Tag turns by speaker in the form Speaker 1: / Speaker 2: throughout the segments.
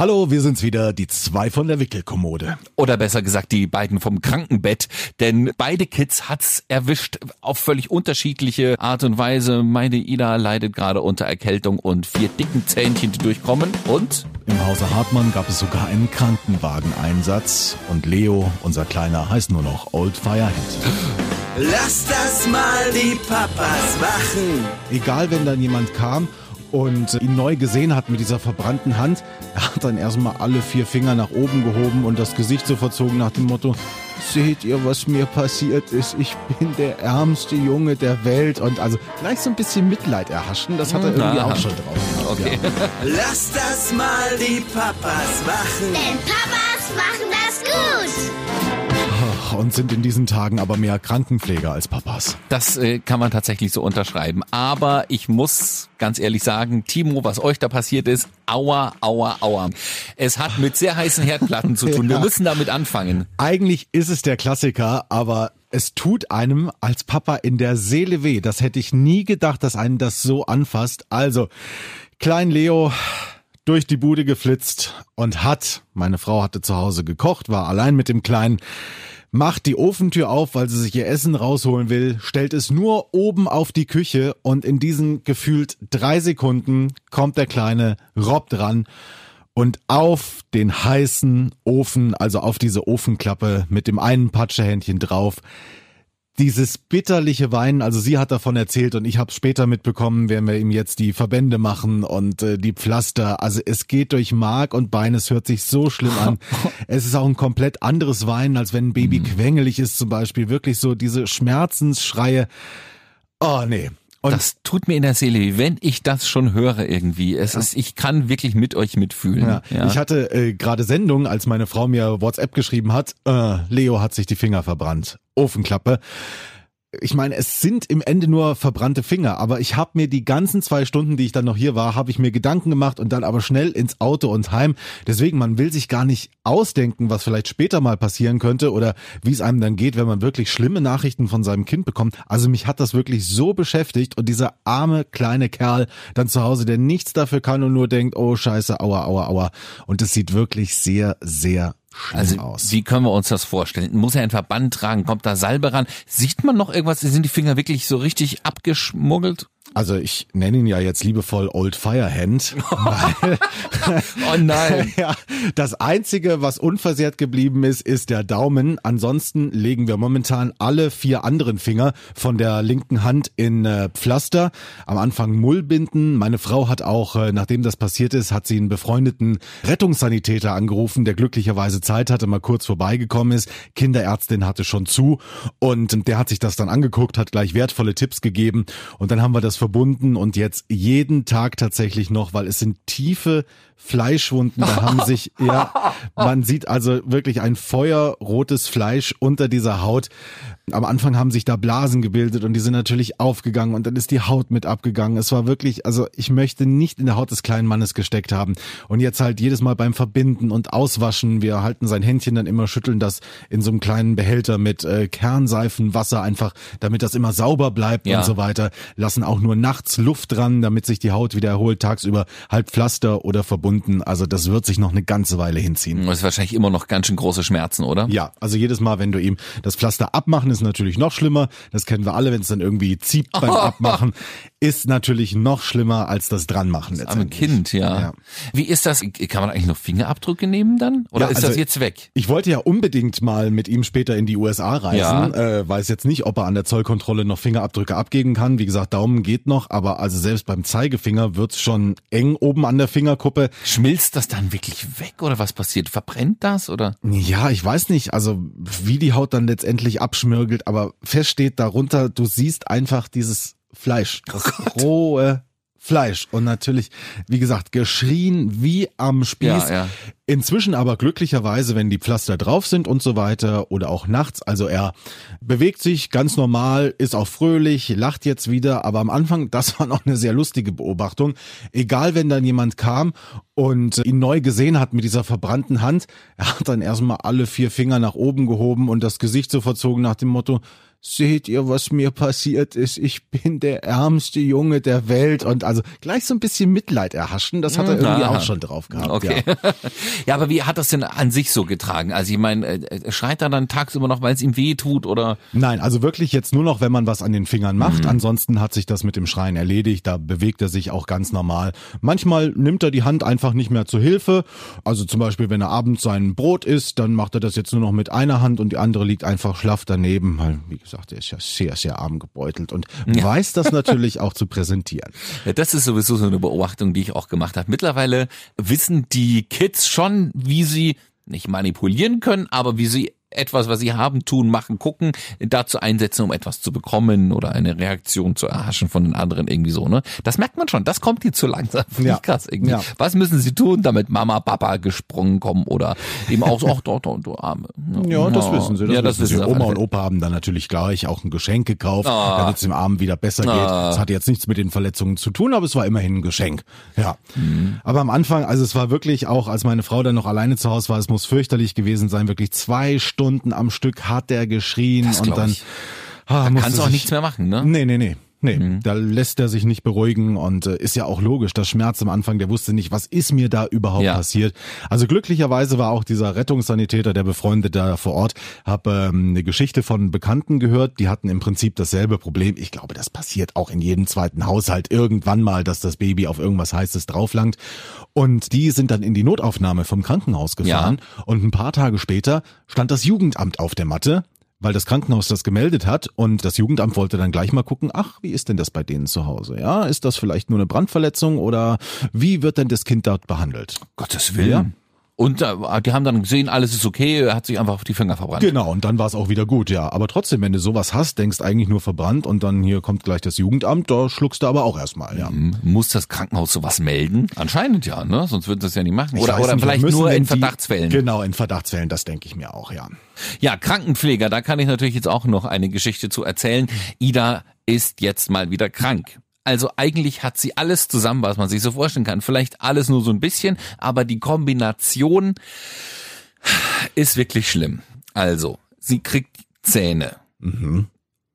Speaker 1: Hallo, wir sind's wieder, die zwei von der Wickelkommode.
Speaker 2: Oder besser gesagt, die beiden vom Krankenbett. Denn beide Kids hat's erwischt auf völlig unterschiedliche Art und Weise. Meine Ida leidet gerade unter Erkältung und vier dicken Zähnchen, die durchkommen. Und?
Speaker 1: Im Hause Hartmann gab es sogar einen Krankenwageneinsatz. Und Leo, unser Kleiner, heißt nur noch Old Firehand.
Speaker 3: Lass das mal die Papas machen.
Speaker 1: Egal, wenn dann jemand kam und ihn neu gesehen hat mit dieser verbrannten Hand, er hat dann erstmal alle vier Finger nach oben gehoben und das Gesicht so verzogen nach dem Motto, seht ihr, was mir passiert ist? Ich bin der ärmste Junge der Welt und also gleich so ein bisschen Mitleid erhaschen, das hat er irgendwie
Speaker 2: Na.
Speaker 1: auch schon drauf.
Speaker 2: Okay.
Speaker 3: Lass das mal die Papas machen.
Speaker 4: Denn Papas machen das.
Speaker 1: Und sind in diesen Tagen aber mehr Krankenpfleger als Papas.
Speaker 2: Das äh, kann man tatsächlich so unterschreiben. Aber ich muss ganz ehrlich sagen, Timo, was euch da passiert ist, aua, aua, aua. Es hat mit sehr heißen Herdplatten zu tun. Wir
Speaker 1: Ja.
Speaker 2: müssen damit anfangen.
Speaker 1: Eigentlich ist es der Klassiker, aber es tut einem als Papa in der Seele weh. Das hätte ich nie gedacht, dass einen das so anfasst. Also, Klein Leo durch die Bude geflitzt und hat, meine Frau hatte zu Hause gekocht, war allein mit dem Kleinen, macht die Ofentür auf, weil sie sich ihr Essen rausholen will, stellt es nur oben auf die Küche und in diesen gefühlt drei Sekunden kommt der kleine Rob dran und auf den heißen Ofen, also auf diese Ofenklappe mit dem einen Patschehändchen drauf, dieses bitterliche Weinen, also sie hat davon erzählt und ich habe später mitbekommen, werden wir ihm jetzt die Verbände machen und äh, die Pflaster. Also es geht durch Mark und Bein, es hört sich so schlimm an. es ist auch ein komplett anderes Weinen, als wenn ein Baby quengelig ist zum Beispiel. Wirklich so diese Schmerzensschreie. Oh nee. Und
Speaker 2: Das tut mir in der Seele wenn ich das schon höre irgendwie. Es ist, ich kann wirklich mit euch mitfühlen.
Speaker 1: Ja. Ich hatte äh, gerade Sendung, als meine Frau mir WhatsApp geschrieben hat, äh, Leo hat sich die Finger verbrannt. Ofenklappe. Ich meine, es sind im Ende nur verbrannte Finger, aber ich habe mir die ganzen zwei Stunden, die ich dann noch hier war, habe ich mir Gedanken gemacht und dann aber schnell ins Auto und heim. Deswegen, man will sich gar nicht ausdenken, was vielleicht später mal passieren könnte oder wie es einem dann geht, wenn man wirklich schlimme Nachrichten von seinem Kind bekommt. Also mich hat das wirklich so beschäftigt und dieser arme kleine Kerl dann zu Hause, der nichts dafür kann und nur denkt, oh scheiße, aua, aua, aua. Und es sieht wirklich sehr, sehr schlimm
Speaker 2: Also,
Speaker 1: aus.
Speaker 2: wie können wir uns das vorstellen? Muss er einen Verband tragen? Kommt da Salbe ran? Sieht man noch irgendwas? Sind die Finger wirklich so richtig abgeschmuggelt?
Speaker 1: Also ich nenne ihn ja jetzt liebevoll Old Firehand.
Speaker 2: Oh nein.
Speaker 1: ja, das Einzige, was unversehrt geblieben ist, ist der Daumen. Ansonsten legen wir momentan alle vier anderen Finger von der linken Hand in äh, Pflaster. Am Anfang Mullbinden. Meine Frau hat auch, äh, nachdem das passiert ist, hat sie einen befreundeten Rettungssanitäter angerufen, der glücklicherweise Zeit hatte, mal kurz vorbeigekommen ist. Kinderärztin hatte schon zu und der hat sich das dann angeguckt, hat gleich wertvolle Tipps gegeben und dann haben wir das verbunden und jetzt jeden Tag tatsächlich noch, weil es sind tiefe Fleischwunden, da haben sich, ja, man sieht also wirklich ein feuerrotes Fleisch unter dieser Haut. Am Anfang haben sich da Blasen gebildet und die sind natürlich aufgegangen und dann ist die Haut mit abgegangen. Es war wirklich, also ich möchte nicht in der Haut des kleinen Mannes gesteckt haben. Und jetzt halt jedes Mal beim Verbinden und Auswaschen, wir halten sein Händchen dann immer, schütteln das in so einem kleinen Behälter mit äh, Kernseifenwasser einfach, damit das immer sauber bleibt
Speaker 2: Ja.
Speaker 1: und so weiter. Lassen auch nur nachts Luft dran, damit sich die Haut wieder erholt, tagsüber halb Pflaster oder verbunden. Also das wird sich noch eine ganze Weile hinziehen.
Speaker 2: Das ist wahrscheinlich immer noch ganz schön große Schmerzen, oder?
Speaker 1: Ja, also jedes Mal, wenn du ihm das Pflaster abmachen, ist natürlich noch schlimmer. Das kennen wir alle, wenn es dann irgendwie zieht beim Abmachen, ist natürlich noch schlimmer als das dranmachen
Speaker 2: Am
Speaker 1: letztendlich.
Speaker 2: Kind, ja.
Speaker 1: Ja.
Speaker 2: Wie ist das? Kann man eigentlich noch Fingerabdrücke nehmen dann? Oder
Speaker 1: Ja,
Speaker 2: ist
Speaker 1: also
Speaker 2: das jetzt weg?
Speaker 1: Ich wollte ja unbedingt mal mit ihm später in die USA reisen.
Speaker 2: Ja.
Speaker 1: Äh, weiß jetzt nicht, ob er an der Zollkontrolle noch Fingerabdrücke abgeben kann. Wie gesagt, Daumen geht noch, aber also selbst beim Zeigefinger wird's schon eng oben an der Fingerkuppe.
Speaker 2: Schmilzt das dann wirklich weg oder was passiert? Verbrennt das oder?
Speaker 1: Ja, ich weiß nicht, also wie die Haut dann letztendlich abschmirgelt, aber fest steht darunter, du siehst einfach dieses Fleisch, das rohe Fleisch und natürlich, wie gesagt, geschrien wie am Spieß.
Speaker 2: Ja, ja.
Speaker 1: Inzwischen aber glücklicherweise, wenn die Pflaster drauf sind und so weiter oder auch nachts, also er bewegt sich ganz normal, ist auch fröhlich, lacht jetzt wieder, aber am Anfang, das war noch eine sehr lustige Beobachtung. Egal, wenn dann jemand kam und ihn neu gesehen hat mit dieser verbrannten Hand, er hat dann erstmal alle vier Finger nach oben gehoben und das Gesicht so verzogen nach dem Motto, seht ihr, was mir passiert ist? Ich bin der ärmste Junge der Welt und also gleich so ein bisschen Mitleid erhaschen, das hat er irgendwie
Speaker 2: Aha.
Speaker 1: auch schon drauf gehabt.
Speaker 2: Okay.
Speaker 1: Ja.
Speaker 2: Ja. aber wie hat das denn an sich so getragen? Also ich meine, äh, schreit er dann tagsüber noch, weil es ihm weh tut oder?
Speaker 1: Nein, also wirklich jetzt nur noch, wenn man was an den Fingern macht.
Speaker 2: Mhm.
Speaker 1: Ansonsten hat sich das mit dem Schreien erledigt. Da bewegt er sich auch ganz normal. Manchmal nimmt er die Hand einfach nicht mehr zur Hilfe. Also zum Beispiel, wenn er abends sein Brot isst, dann macht er das jetzt nur noch mit einer Hand und die andere liegt einfach schlaff daneben. Weil, wie gesagt, er ist ja sehr, sehr arm gebeutelt und weiß das natürlich auch zu präsentieren.
Speaker 2: Ja, das ist sowieso so eine Beobachtung, die ich auch gemacht habe. Mittlerweile wissen die Kids schon, wie sie nicht manipulieren können, aber wie sie etwas, was sie haben, tun, machen, gucken, dazu einsetzen, um etwas zu bekommen oder eine Reaktion zu erhaschen von den anderen irgendwie so, ne? Das merkt man schon, das kommt hier zu langsam.
Speaker 1: Ja.
Speaker 2: ich krass irgendwie.
Speaker 1: Ja.
Speaker 2: Was müssen sie tun, damit Mama, Papa gesprungen kommen oder eben auch so, ach, dort, dort, du Arme.
Speaker 1: Ja, das wissen sie. Das
Speaker 2: ja, das
Speaker 1: wissen sie. Oma und. Opa haben dann natürlich gleich auch ein Geschenk gekauft,
Speaker 2: Ah.
Speaker 1: damit es dem Armen wieder besser geht. Das hatte jetzt nichts mit den Verletzungen zu tun, aber es war immerhin ein Geschenk. Ja.
Speaker 2: Mhm.
Speaker 1: Aber am Anfang, also es war wirklich auch, als meine Frau dann noch alleine zu Hause war, es muss fürchterlich gewesen sein. Wirklich zwei Stunden am Stück hat er geschrien
Speaker 2: Das
Speaker 1: und dann
Speaker 2: ich.
Speaker 1: ah,
Speaker 2: Da kannst du auch nichts mehr machen, ne?
Speaker 1: Nee, nee, nee. Nee,
Speaker 2: Mhm.
Speaker 1: da lässt er sich nicht beruhigen und äh, ist ja auch logisch, das Schmerz am Anfang, der wusste nicht, was ist mir da überhaupt
Speaker 2: Ja.
Speaker 1: passiert. Also glücklicherweise war auch dieser Rettungssanitäter, der Befreundete da vor Ort, habe ähm, eine Geschichte von Bekannten gehört, die hatten im Prinzip dasselbe Problem. Ich glaube, das passiert auch in jedem zweiten Haushalt irgendwann mal, dass das Baby auf irgendwas Heißes drauflangt. Und die sind dann in die Notaufnahme vom Krankenhaus gefahren und ein paar Tage später stand das Jugendamt auf der Matte weil das Krankenhaus das gemeldet hat und das Jugendamt wollte dann gleich mal gucken, ach, wie ist denn das bei denen zu Hause? Ja, ist das vielleicht nur eine Brandverletzung oder wie wird denn das Kind dort behandelt?
Speaker 2: Gottes Willen.
Speaker 1: Ja.
Speaker 2: Und äh, die haben dann gesehen, alles ist okay, er hat sich einfach auf die Finger verbrannt.
Speaker 1: Genau, und dann war es auch wieder gut, ja. Aber trotzdem, wenn du sowas hast, denkst eigentlich nur verbrannt und dann hier kommt gleich das Jugendamt, da schluckst du aber auch erstmal, ja.
Speaker 2: Muss das Krankenhaus sowas melden? Anscheinend ja, ne? Sonst würden sie das ja nicht machen. Oder,
Speaker 1: Ich
Speaker 2: oder
Speaker 1: nicht,
Speaker 2: vielleicht nur in
Speaker 1: die-
Speaker 2: Verdachtsfällen.
Speaker 1: Genau, in Verdachtsfällen, das denke ich mir auch, ja.
Speaker 2: Ja, Krankenpfleger, da kann ich natürlich jetzt auch noch eine Geschichte zu erzählen. Ida ist jetzt mal wieder krank. Also eigentlich hat sie alles zusammen, was man sich so vorstellen kann. Vielleicht alles nur so ein bisschen, aber die Kombination ist wirklich schlimm. Also, sie kriegt Zähne.
Speaker 1: Mhm.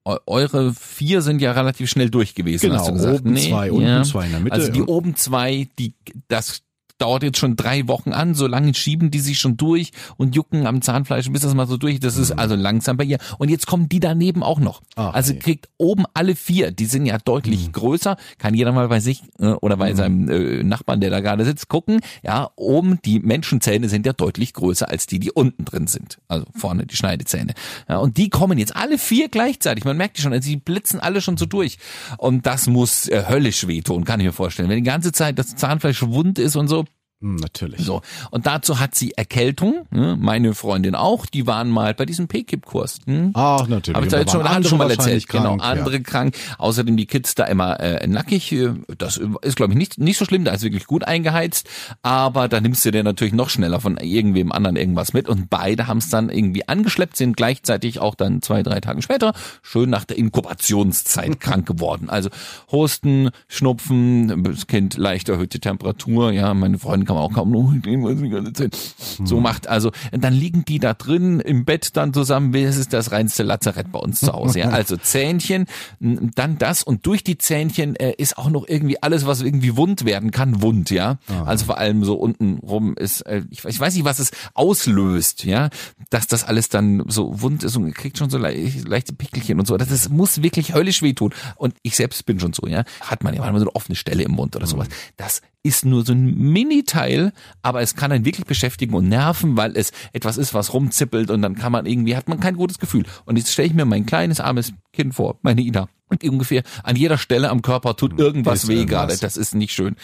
Speaker 2: Eu- Eure vier sind ja relativ schnell durch gewesen,
Speaker 1: Genau,
Speaker 2: hast du gesagt.
Speaker 1: oben zwei, unten
Speaker 2: ja.
Speaker 1: zwei in der Mitte,
Speaker 2: Also die oben zwei, die das dauert jetzt schon drei Wochen an, so lange schieben die sich schon durch und jucken am Zahnfleisch, bis das mal so durch. Das ist also langsam bei ihr. Und jetzt kommen die daneben auch noch.
Speaker 1: Mhm. Ach,
Speaker 2: also
Speaker 1: nee. Mhm.
Speaker 2: kriegt oben alle vier, die sind ja deutlich größer, kann jeder mal bei sich äh, oder bei seinem äh, Nachbarn, der da gerade sitzt, gucken. Ja, oben die Menschenzähne sind ja deutlich größer als die, die unten drin sind. Also vorne die Schneidezähne. Ja, und die kommen jetzt alle vier gleichzeitig. Man merkt die schon, also die blitzen alle schon so durch. Und das muss äh, höllisch wehtun, kann ich mir vorstellen. Wenn die ganze Zeit das Zahnfleisch wund ist und so,
Speaker 1: natürlich.
Speaker 2: so, und dazu hat sie Erkältung, ne? meine Freundin auch, die waren mal bei diesem PKIP-Kurs. Hm?
Speaker 1: Ach, natürlich.
Speaker 2: Habe ich da jetzt schon,
Speaker 1: andere
Speaker 2: schon mal erzählt. Genau,
Speaker 1: krank, ja.
Speaker 2: andere krank. Außerdem die Kids da immer äh, nackig. Das ist, glaube ich, nicht, nicht so schlimm, da ist wirklich gut eingeheizt. Aber da nimmst du dir natürlich noch schneller von irgendwem anderen irgendwas mit. Und beide haben es dann irgendwie angeschleppt, sind gleichzeitig auch dann zwei, drei Tage später schön nach der Inkubationszeit krank geworden. Also Husten, Schnupfen, das Kind leicht erhöhte Temperatur. Ja, meine Freundin kann man auch kaum noch sie die ganze Zeit so macht. Also dann liegen die da drin im Bett dann zusammen. Das ist das reinste Lazarett bei uns zu Hause. Ja. Also Zähnchen, dann das und durch die Zähnchen äh, ist auch noch irgendwie alles, was irgendwie wund werden kann, wund. Ja, also vor allem so unten rum ist, äh, ich, weiß- ich weiß nicht, was es auslöst. Ja, dass das alles dann so wund ist und kriegt schon so le leichte Pickelchen und so. Das, das muss wirklich höllisch wehtun. Und ich selbst bin schon so. Ja, hat man ja manchmal so eine offene Stelle im Mund oder sowas. Das ist nur so ein Mini-Teil, aber es kann einen wirklich beschäftigen und nerven, weil es etwas ist, was rumzippelt und dann kann man irgendwie, hat man kein gutes Gefühl. Und jetzt stelle ich mir mein kleines, armes Kind vor, meine Ida. Und ungefähr an jeder Stelle am Körper tut irgendwas
Speaker 1: Ist
Speaker 2: weh
Speaker 1: irgendwas.
Speaker 2: gerade. Das ist nicht schön.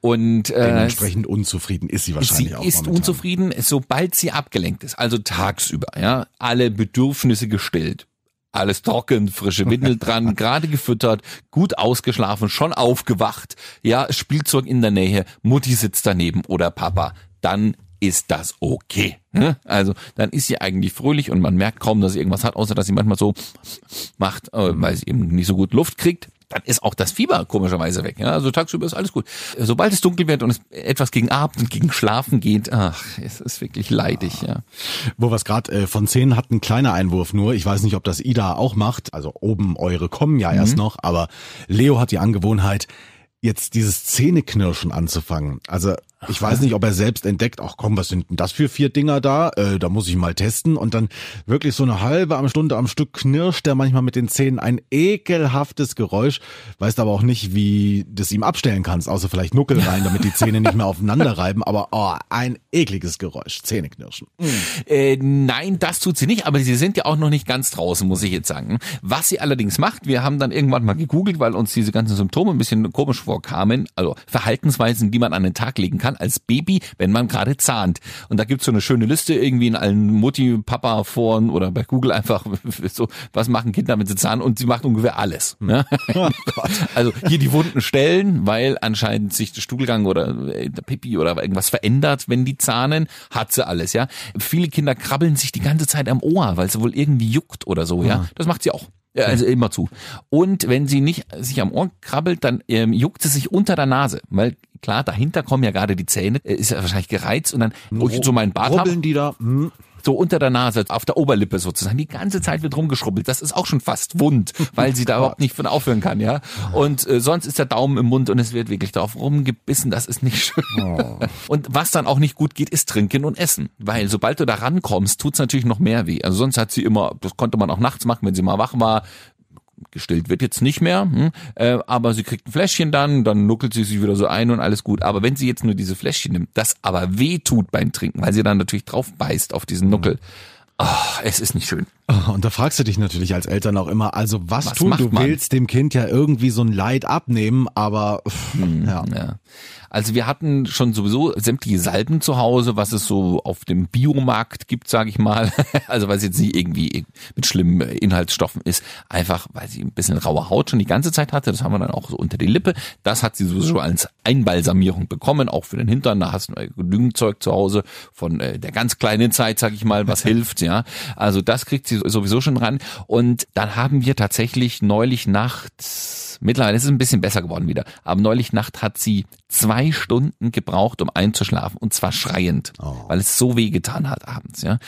Speaker 2: Und äh,
Speaker 1: Dementsprechend unzufrieden ist sie wahrscheinlich
Speaker 2: sie
Speaker 1: auch
Speaker 2: ist
Speaker 1: momentan.
Speaker 2: unzufrieden, sobald sie abgelenkt ist, also tagsüber, ja, alle Bedürfnisse gestillt. Alles trocken, frische Windel dran, gerade gefüttert, gut ausgeschlafen, schon aufgewacht, ja, Spielzeug in der Nähe, Mutti sitzt daneben oder Papa. Dann ist das okay. Ne? Also dann ist sie eigentlich fröhlich und man merkt kaum, dass sie irgendwas hat, außer dass sie manchmal so macht, äh, weil sie eben nicht so gut Luft kriegt dann ist auch das Fieber komischerweise weg. Ja? Also tagsüber ist alles gut. Sobald es dunkel wird und es etwas gegen Abend und gegen Schlafen geht, ach, es ist wirklich leidig. Ja.
Speaker 1: Wo wir es gerade äh, von Zähnen hatten, kleiner Einwurf nur. Ich weiß nicht, ob das Ida auch macht. Also oben eure kommen ja erst noch, aber Leo hat die Angewohnheit, jetzt dieses Zähneknirschen anzufangen. Also ich weiß nicht, ob er selbst entdeckt, ach komm, was sind denn das für vier Dinger da? Äh, da muss ich mal testen. Und dann wirklich so eine halbe am Stunde am Stück knirscht er manchmal mit den Zähnen ein ekelhaftes Geräusch. Weißt aber auch nicht, wie das ihm abstellen kannst, außer vielleicht Nuckel rein, damit die Zähne nicht mehr aufeinander reiben. Aber oh, ein ekliges Geräusch, Zähneknirschen. Mhm.
Speaker 2: Äh, nein, das tut sie nicht, aber sie sind ja auch noch nicht ganz draußen, muss ich jetzt sagen. Was sie allerdings macht, wir haben dann irgendwann mal gegoogelt, weil uns diese ganzen Symptome ein bisschen komisch vorkamen, also Verhaltensweisen, die man an den Tag legen kann kann als Baby, wenn man gerade zahnt. Und da gibt's so eine schöne Liste irgendwie in allen Mutti-Papa-Foren oder bei Google einfach so, was machen Kinder, wenn sie zahnen? Und sie macht ungefähr alles. Ne? Oh also hier die wunden Stellen, weil anscheinend sich der Stuhlgang oder äh, der Pipi oder irgendwas verändert, wenn die zahnen, hat sie alles, ja. Viele Kinder krabbeln sich die ganze Zeit am Ohr, weil sie wohl irgendwie juckt oder so, ja. Das macht sie auch. Ja, also immer zu. Und wenn sie nicht sich am Ohr krabbelt, dann ähm, juckt sie sich unter der Nase, weil klar, dahinter kommen ja gerade die Zähne, äh, ist ja wahrscheinlich gereizt und dann, wo ich so meinen Bart habe,
Speaker 1: die da. Hm.
Speaker 2: So unter der Nase, auf der Oberlippe sozusagen, die ganze Zeit wird rumgeschrubbelt. Das ist auch schon fast wund, weil sie da überhaupt nicht von aufhören kann, ja. Und äh, sonst ist der Daumen im Mund und es wird wirklich darauf rumgebissen. Das ist nicht schön. Oh. Und was dann auch nicht gut geht, ist Trinken und Essen, weil sobald du da rankommst, tut's natürlich noch mehr weh. Also sonst hat sie immer, das konnte man auch nachts machen, wenn sie mal wach war, gestillt wird jetzt nicht mehr, hm, äh, aber sie kriegt ein Fläschchen dann, dann nuckelt sie sich wieder so ein und alles gut. Aber wenn sie jetzt nur diese Fläschchen nimmt, das aber weh tut beim Trinken, weil sie dann natürlich drauf beißt auf diesen Nuckel, oh, es ist nicht schön.
Speaker 1: Und da fragst du dich natürlich als Eltern auch immer, also was, was tun? Du man? willst dem Kind ja irgendwie so ein Leid abnehmen, aber hm, ja. ja.
Speaker 2: Also wir hatten schon sowieso sämtliche Salben zu Hause, was es so auf dem Biomarkt gibt, sage ich mal. Also weil es jetzt nicht irgendwie mit schlimmen Inhaltsstoffen ist, einfach weil sie ein bisschen raue Haut schon die ganze Zeit hatte. Das haben wir dann auch so unter die Lippe. Das hat sie sowieso als Einbalsamierung bekommen, auch für den Hintern. Da hast du genügend Zeug zu Hause von äh, der ganz kleinen Zeit, sage ich mal, was hilft. Ja, also das kriegt sie sowieso schon ran. Und dann haben wir tatsächlich neulich nachts Mittlerweile ist es ein bisschen besser geworden wieder. Aber neulich Nacht hat sie zwei Stunden gebraucht, um einzuschlafen. Und zwar schreiend, oh. weil es so weh getan hat abends. Ja.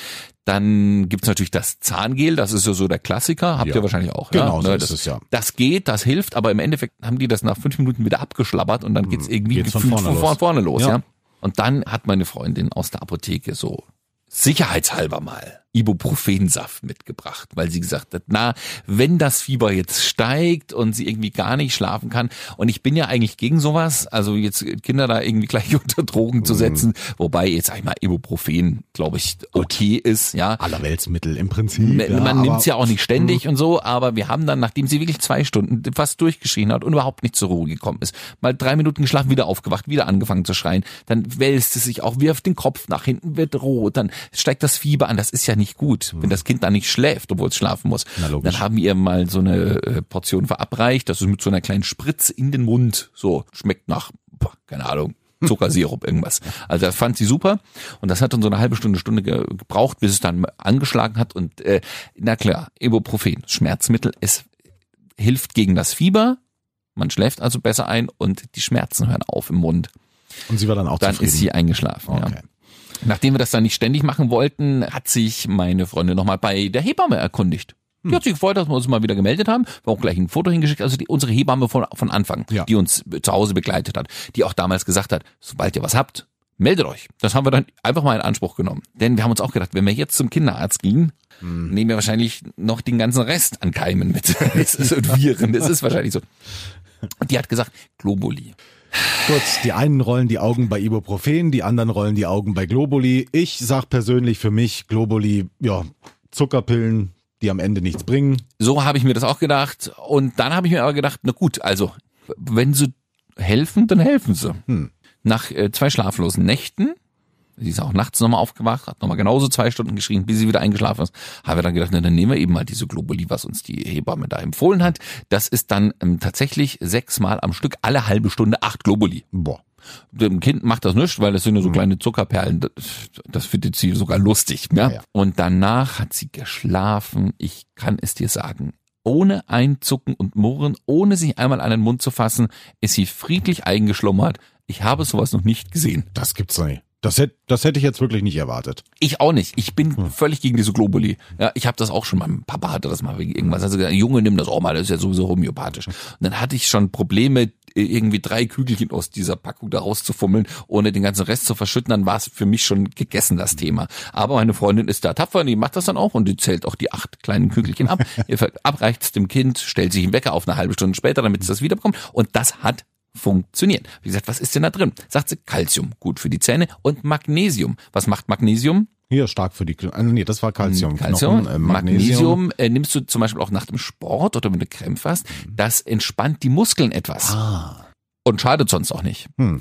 Speaker 2: Dann gibt's natürlich das Zahngel, das ist ja so der Klassiker, habt ja. ihr wahrscheinlich auch.
Speaker 1: Genau,
Speaker 2: ja?
Speaker 1: so
Speaker 2: ne,
Speaker 1: ist
Speaker 2: das,
Speaker 1: es ja.
Speaker 2: Das geht, das hilft, aber im Endeffekt haben die das nach fünf Minuten wieder abgeschlabbert und dann geht's hm, irgendwie
Speaker 1: geht's von vorne, von los.
Speaker 2: vorne los. Ja. ja. Und dann hat meine Freundin aus der Apotheke so sicherheitshalber mal Ibuprofensaft mitgebracht, weil sie gesagt hat, na, wenn das Fieber jetzt steigt und sie irgendwie gar nicht schlafen kann und ich bin ja eigentlich gegen sowas, also jetzt Kinder da irgendwie gleich unter Drogen mhm. zu setzen, wobei jetzt sag ich mal Ibuprofen, glaube ich, okay Gut. ist, ja.
Speaker 1: Allerweltsmittel im Prinzip.
Speaker 2: Man, ja, man nimmt es ja auch nicht ständig mh. und so, aber wir haben dann, nachdem sie wirklich zwei Stunden fast durchgeschrien hat und überhaupt nicht zur Ruhe gekommen ist, mal drei Minuten geschlafen, wieder aufgewacht, wieder angefangen zu schreien, dann wälzt es sich auch, wirft den Kopf nach hinten, wird rot, dann steigt das Fieber an, das ist ja nicht nicht gut, wenn das Kind dann nicht schläft, obwohl es schlafen muss. Dann haben wir ihr mal so eine äh, Portion verabreicht, das ist mit so einer kleinen Spritze in den Mund, so schmeckt nach, keine Ahnung, Zuckersirup, irgendwas. Also das fand sie super und das hat dann so eine halbe Stunde, Stunde gebraucht, bis es dann angeschlagen hat und äh, na klar, Ibuprofen, Schmerzmittel, es hilft gegen das Fieber, man schläft also besser ein und die Schmerzen hören auf im Mund.
Speaker 1: Und sie war dann auch
Speaker 2: Dann
Speaker 1: zufrieden.
Speaker 2: ist sie eingeschlafen, okay. ja. Nachdem wir das dann nicht ständig machen wollten, hat sich meine Freundin nochmal bei der Hebamme erkundigt. Die hm. hat sich gefreut, dass wir uns mal wieder gemeldet haben. Wir haben auch gleich ein Foto hingeschickt. Also die, unsere Hebamme von, von Anfang, ja. die uns zu Hause begleitet hat, die auch damals gesagt hat, sobald ihr was habt, meldet euch. Das haben wir dann einfach mal in Anspruch genommen. Denn wir haben uns auch gedacht, wenn wir jetzt zum Kinderarzt gehen, hm. nehmen wir wahrscheinlich noch den ganzen Rest an Keimen mit. das ist und Viren. Das ist wahrscheinlich so. Und die hat gesagt, Globuli.
Speaker 1: Kurz, die einen rollen die Augen bei Ibuprofen, die anderen rollen die Augen bei Globuli. Ich sag persönlich für mich, Globuli, ja, Zuckerpillen, die am Ende nichts bringen.
Speaker 2: So habe ich mir das auch gedacht. Und dann habe ich mir aber gedacht, na gut, also, wenn sie helfen, dann helfen sie. Hm. Nach äh, zwei schlaflosen Nächten Sie ist auch nachts nochmal aufgewacht, hat nochmal genauso zwei Stunden geschrien, bis sie wieder eingeschlafen ist. Haben wir dann gedacht, na, dann nehmen wir eben mal diese Globuli, was uns die Hebamme da empfohlen hat. Das ist dann ähm, tatsächlich sechsmal am Stück, alle halbe Stunde acht Globuli.
Speaker 1: Boah.
Speaker 2: Dem Kind macht das nicht, weil das sind ja so kleine Zuckerperlen. Das, das findet sie sogar lustig. Ja?
Speaker 1: Ja.
Speaker 2: Und danach hat sie geschlafen. Ich kann es dir sagen. Ohne Einzucken und Murren, ohne sich einmal an den Mund zu fassen, ist sie friedlich eingeschlummert. Ich habe sowas noch nicht gesehen.
Speaker 1: Das gibt's doch nicht. Das hätte, das hätte ich jetzt wirklich nicht erwartet.
Speaker 2: Ich auch nicht. Ich bin völlig gegen diese Globuli. Ja, ich habe das auch schon. Mein Papa hatte das mal wegen irgendwas. Also gesagt, Junge, nimm das auch mal. Das ist ja sowieso homöopathisch. Und dann hatte ich schon Probleme, irgendwie drei Kügelchen aus dieser Packung da rauszufummeln, ohne den ganzen Rest zu verschütten. Dann war es für mich schon gegessen, das Thema. Aber meine Freundin ist da tapfer und die macht das dann auch und die zählt auch die acht kleinen Kügelchen ab. Ihr abreicht es dem Kind, stellt sich einen Wecker auf eine halbe Stunde später, damit es das wiederbekommt. Und das hat funktioniert. Wie gesagt, was ist denn da drin? Sagt sie Calcium, gut für die Zähne und Magnesium. Was macht Magnesium?
Speaker 1: Hier stark für die, Kno- äh, nee, das war Calcium.
Speaker 2: Calcium,
Speaker 1: Knochen, äh,
Speaker 2: Magnesium, äh, nimmst du zum Beispiel auch nach dem Sport oder wenn du Krämpfe hast, das entspannt die Muskeln etwas.
Speaker 1: Mhm. Ah.
Speaker 2: Und schadet sonst auch nicht.
Speaker 1: Hm.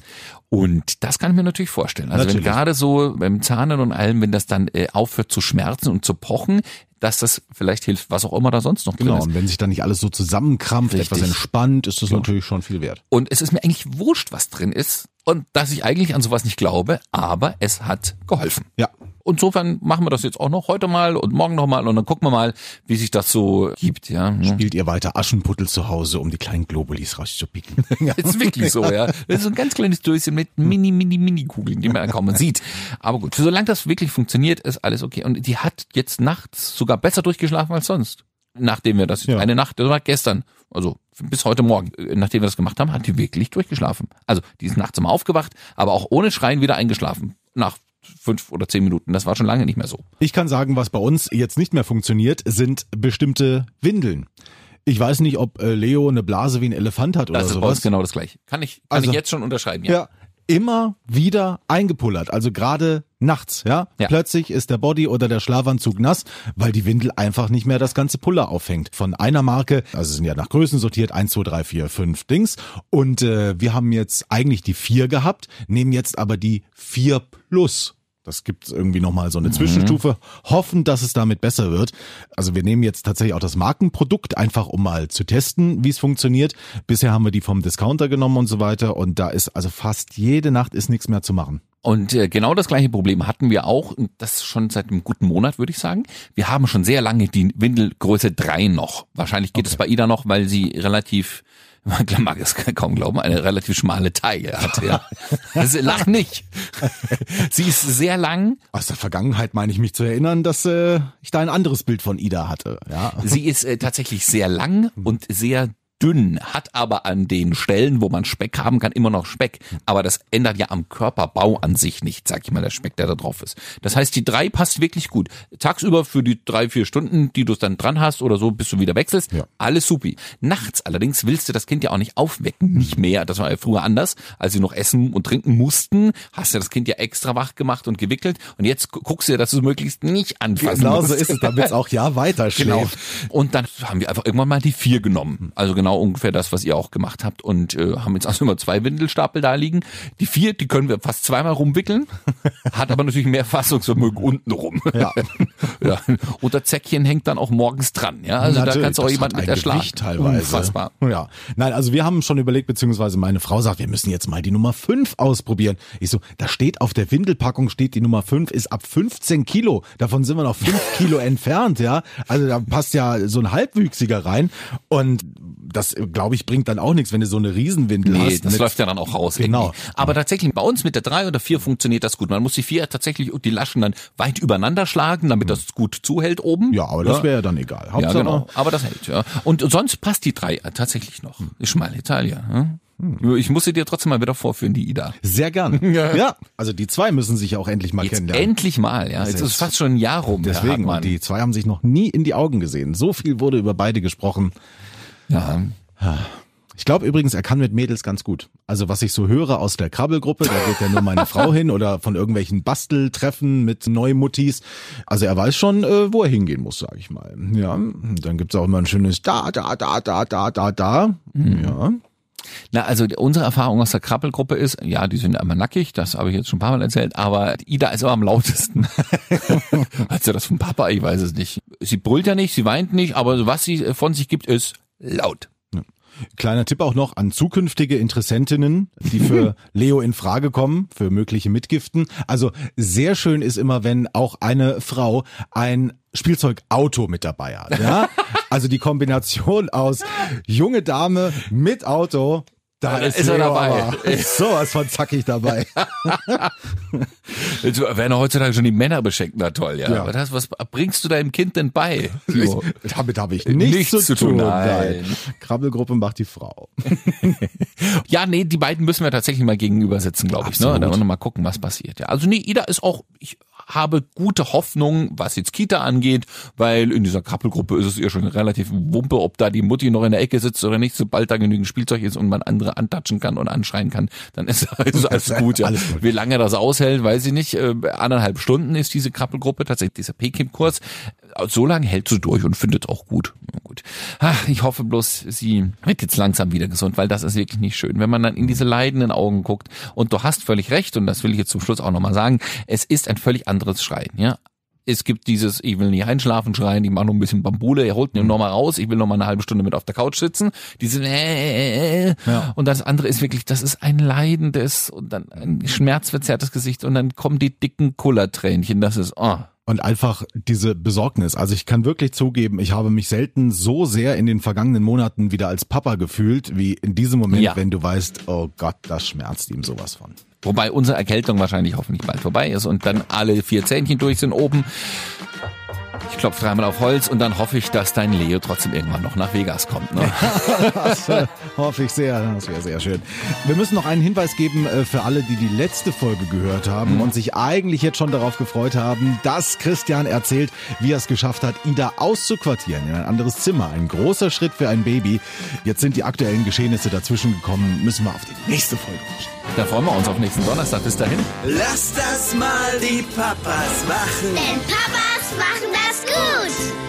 Speaker 2: Und das kann ich mir natürlich vorstellen. Also
Speaker 1: Natürlich.
Speaker 2: wenn gerade so beim Zahnen und allem, wenn das dann äh, aufhört zu schmerzen und zu pochen, dass das vielleicht hilft, was auch immer da sonst noch drin
Speaker 1: Genau,
Speaker 2: ist.
Speaker 1: und wenn sich da nicht alles so zusammenkrampft,
Speaker 2: Richtig.
Speaker 1: etwas entspannt, ist das natürlich schon viel wert.
Speaker 2: Und es ist mir eigentlich wurscht, was drin ist und dass ich eigentlich an sowas nicht glaube, aber es hat geholfen.
Speaker 1: Ja.
Speaker 2: Und insofern machen wir das jetzt auch noch heute mal und morgen noch mal und dann gucken wir mal, wie sich das so gibt, ja.
Speaker 1: Spielt ihr weiter Aschenputtel zu Hause, um die kleinen Globulis rauszupicken.
Speaker 2: Ist wirklich so, ja. Das ist so ein ganz kleines Döschen mit mini, mini, mini Kugeln, die man kaum sieht. Aber gut, solange das wirklich funktioniert, ist alles okay. Und die hat jetzt nachts sogar besser durchgeschlafen als sonst. Nachdem wir das,
Speaker 1: Ja.
Speaker 2: eine Nacht, das war gestern, also bis heute Morgen, äh, nachdem wir das gemacht haben, hat die wirklich durchgeschlafen. Also die ist nachts immer aufgewacht, aber auch ohne Schreien wieder eingeschlafen. Nach fünf oder zehn Minuten. Das war schon lange nicht mehr so.
Speaker 1: Ich kann sagen, was bei uns jetzt nicht mehr funktioniert, sind bestimmte Windeln. Ich weiß nicht, ob äh, Leo eine Blase wie ein Elefant hat oder
Speaker 2: Das ist bei uns
Speaker 1: sowas.
Speaker 2: genau das gleiche. Kann ich, kann
Speaker 1: Also-
Speaker 2: ich jetzt schon unterschreiben,
Speaker 1: Ja. Immer wieder eingepullert, also gerade nachts, ja?
Speaker 2: Ja.
Speaker 1: Plötzlich ist der Body oder der Schlafanzug nass, weil die Windel einfach nicht mehr das ganze Puller auffängt. Von einer Marke, also es sind ja nach Größen sortiert, 1, 2, 3, 4, 5 Dings. Und äh, wir haben jetzt eigentlich die 4 gehabt, nehmen jetzt aber die 4 Plus. Das gibt irgendwie nochmal so eine Zwischenstufe. Hoffen, dass es damit besser wird. Also wir nehmen jetzt tatsächlich auch das Markenprodukt, einfach um mal zu testen, wie es funktioniert. Bisher haben wir die vom Discounter genommen und so weiter. Und da ist also fast jede Nacht ist nichts mehr zu machen.
Speaker 2: Und äh, genau das gleiche Problem hatten wir auch, und das schon seit einem guten Monat, würde ich sagen. Wir haben schon sehr lange die Windelgröße 3 noch. Wahrscheinlich geht es bei Ida noch, weil sie relativ, man mag es kaum glauben, eine relativ schmale Taille hat. Ja. Also, lach nicht. sie ist sehr lang,
Speaker 1: Aus der Vergangenheit meine ich mich zu erinnern, dass äh, ich da ein anderes Bild von Ida hatte. Ja.
Speaker 2: sie ist äh, tatsächlich sehr lang und sehr dünn, hat aber an den Stellen, wo man Speck haben kann, immer noch Speck. Aber das ändert ja am Körperbau an sich nicht, sag ich mal, der Speck, der da drauf ist. Das heißt, die drei passt wirklich gut. Tagsüber für die drei, vier Stunden, die du es dann dran hast oder so, bis du wieder wechselst,
Speaker 1: Ja.
Speaker 2: alles supi. Nachts allerdings willst du das Kind ja auch nicht aufwecken, nicht mehr. Das war ja früher anders, als sie noch essen und trinken mussten, hast du das Kind ja extra wach gemacht und gewickelt und jetzt gu- guckst du ja, dass du es möglichst nicht anfassen
Speaker 1: Genau
Speaker 2: musst.
Speaker 1: so ist es, damit es auch ja weiter
Speaker 2: Genau.
Speaker 1: schläft.
Speaker 2: Und dann haben wir einfach irgendwann mal die vier genommen. Also genau ungefähr das, was ihr auch gemacht habt. Und äh, haben jetzt also immer zwei Windelstapel da liegen. Die vier, die können wir fast zweimal rumwickeln. Hat aber natürlich mehr Fassungsvermögen unten rum.
Speaker 1: Ja.
Speaker 2: ja. Und das Zäckchen hängt dann auch morgens dran. Ja, also da
Speaker 1: Natürlich,
Speaker 2: kannst du auch
Speaker 1: das
Speaker 2: jemand
Speaker 1: hat
Speaker 2: mit
Speaker 1: ein
Speaker 2: erschlagen.
Speaker 1: Gewicht teilweise.
Speaker 2: Unfassbar.
Speaker 1: Ja. Nein, also wir haben schon überlegt, beziehungsweise meine Frau sagt, wir müssen jetzt mal die Nummer 5 ausprobieren. Ich so, da steht auf der Windelpackung steht die Nummer 5 ist ab 15 Kilo. Davon sind wir noch 5 Kilo entfernt, ja. Also da passt ja so ein Halbwüchsiger rein. Und das, glaube ich, bringt dann auch nichts, wenn du so eine Riesenwindel
Speaker 2: Nee,
Speaker 1: hast.
Speaker 2: das läuft ja dann auch raus.
Speaker 1: Genau.
Speaker 2: Irgendwie. Aber tatsächlich, bei uns mit der drei oder vier funktioniert das gut. Man muss die vier tatsächlich und die Laschen dann weit übereinander schlagen, damit das gut zuhält oben.
Speaker 1: Ja, aber das wäre ja dann egal.
Speaker 2: Ja,
Speaker 1: Hauptsache,
Speaker 2: genau. Aber das hält, ja. Und sonst passt die drei tatsächlich noch. Ist mal Italia. Hm? Ich muss sie dir trotzdem mal wieder vorführen, die Ida.
Speaker 1: Sehr gern. Ja. Also die zwei müssen sich auch endlich mal
Speaker 2: Jetzt
Speaker 1: kennenlernen.
Speaker 2: endlich mal, ja. Jetzt
Speaker 1: ist-
Speaker 2: ist fast schon ein Jahr rum.
Speaker 1: Deswegen, die zwei haben sich noch nie in die Augen gesehen. So viel wurde über beide gesprochen.
Speaker 2: Ja.
Speaker 1: Ich glaube übrigens, er kann mit Mädels ganz gut. Also was ich so höre aus der Krabbelgruppe, da geht ja nur meine Frau hin oder von irgendwelchen Basteltreffen mit Neumuttis. Also er weiß schon, äh, wo er hingehen muss, sage ich mal. Ja, dann gibt's auch immer ein schönes da, da, da, da, da, da, da. Ja.
Speaker 2: Na, also unsere Erfahrung aus der Krabbelgruppe ist, ja, die sind immer nackig, das habe ich jetzt schon ein paar Mal erzählt, aber Ida ist immer am lautesten. Hat sie das vom Papa? Ich weiß es nicht. Sie brüllt ja nicht, sie weint nicht, aber was sie von sich gibt, ist laut.
Speaker 1: Kleiner Tipp auch noch an zukünftige Interessentinnen, die für Leo in Frage kommen, für mögliche Mitgiften. Also sehr schön ist immer, wenn auch eine Frau ein Spielzeugauto mit dabei hat. Ja? Also die Kombination aus junge Dame mit Auto, da
Speaker 2: Da
Speaker 1: ist,
Speaker 2: ist er
Speaker 1: Leo
Speaker 2: dabei.
Speaker 1: aber sowas von zackig dabei.
Speaker 2: Jetzt werden heutzutage schon die Männer beschenkt, na toll, ja.
Speaker 1: Ja.
Speaker 2: Aber das, was bringst du deinem Kind denn bei? Timo?
Speaker 1: Damit habe ich nichts,
Speaker 2: Nichts
Speaker 1: zu
Speaker 2: tun,
Speaker 1: tun.
Speaker 2: nein.
Speaker 1: Krabbelgruppe macht die Frau.
Speaker 2: Ja, nee, die beiden müssen wir tatsächlich mal gegenüber sitzen, glaube ich. Ne? Da wollen wir mal gucken, was passiert. Ja, also nee, Ida ist auch, ich habe gute Hoffnung, was jetzt Kita angeht, weil in dieser Krabbelgruppe ist es ihr schon relativ wumpe, ob da die Mutti noch in der Ecke sitzt oder nicht. Sobald da genügend Spielzeug ist und man andere antatschen kann und anschreien kann, dann ist, ist alles gut. Ja.
Speaker 1: Alles gut.
Speaker 2: Wie lange das aushält, weiß ich nicht. Äh, anderthalb Stunden ist diese Krabbelgruppe, tatsächlich dieser P-Kim-Kurs. So lange hält sie durch und findet auch gut. Gut. Ach, ich hoffe bloß, sie wird jetzt langsam wieder gesund, weil das ist wirklich nicht schön. Wenn man dann in diese leidenden Augen guckt und du hast völlig recht und das will ich jetzt zum Schluss auch nochmal sagen, es ist ein völlig anderes Schreien, ja. Es gibt dieses, ich will nicht einschlafen schreien, ich mache noch ein bisschen Bambule, er holt ihn nochmal raus, ich will noch mal eine halbe Stunde mit auf der Couch sitzen. Diese äh, äh,
Speaker 1: Ja.
Speaker 2: und das andere ist wirklich, das ist ein leidendes und dann ein schmerzverzerrtes Gesicht und dann kommen die dicken Kullertränchen, das ist, oh.
Speaker 1: Und einfach diese Besorgnis. Also ich kann wirklich zugeben, ich habe mich selten so sehr in den vergangenen Monaten wieder als Papa gefühlt, wie in diesem Moment,
Speaker 2: Ja.
Speaker 1: wenn du weißt, oh Gott, das schmerzt ihm sowas von.
Speaker 2: Wobei unsere Erkältung wahrscheinlich hoffentlich bald vorbei ist und dann alle vier Zähnchen durch sind oben. Ich klopfe dreimal auf Holz und dann hoffe ich, dass dein Leo trotzdem irgendwann noch nach Vegas kommt. Ne?
Speaker 1: Das äh, hoffe ich sehr. Das wäre sehr schön. Wir müssen noch einen Hinweis geben äh, für alle, die die letzte Folge gehört haben und sich eigentlich jetzt schon darauf gefreut haben, dass Christian erzählt, wie er es geschafft hat, Ida auszuquartieren in ein anderes Zimmer. Ein großer Schritt für ein Baby. Jetzt sind die aktuellen Geschehnisse dazwischen gekommen. Müssen wir auf die nächste Folge warten.
Speaker 2: Da freuen wir uns auf nächsten Donnerstag. Bis dahin.
Speaker 3: Lass das mal die Papas machen.
Speaker 4: Denn Papas machen das gut.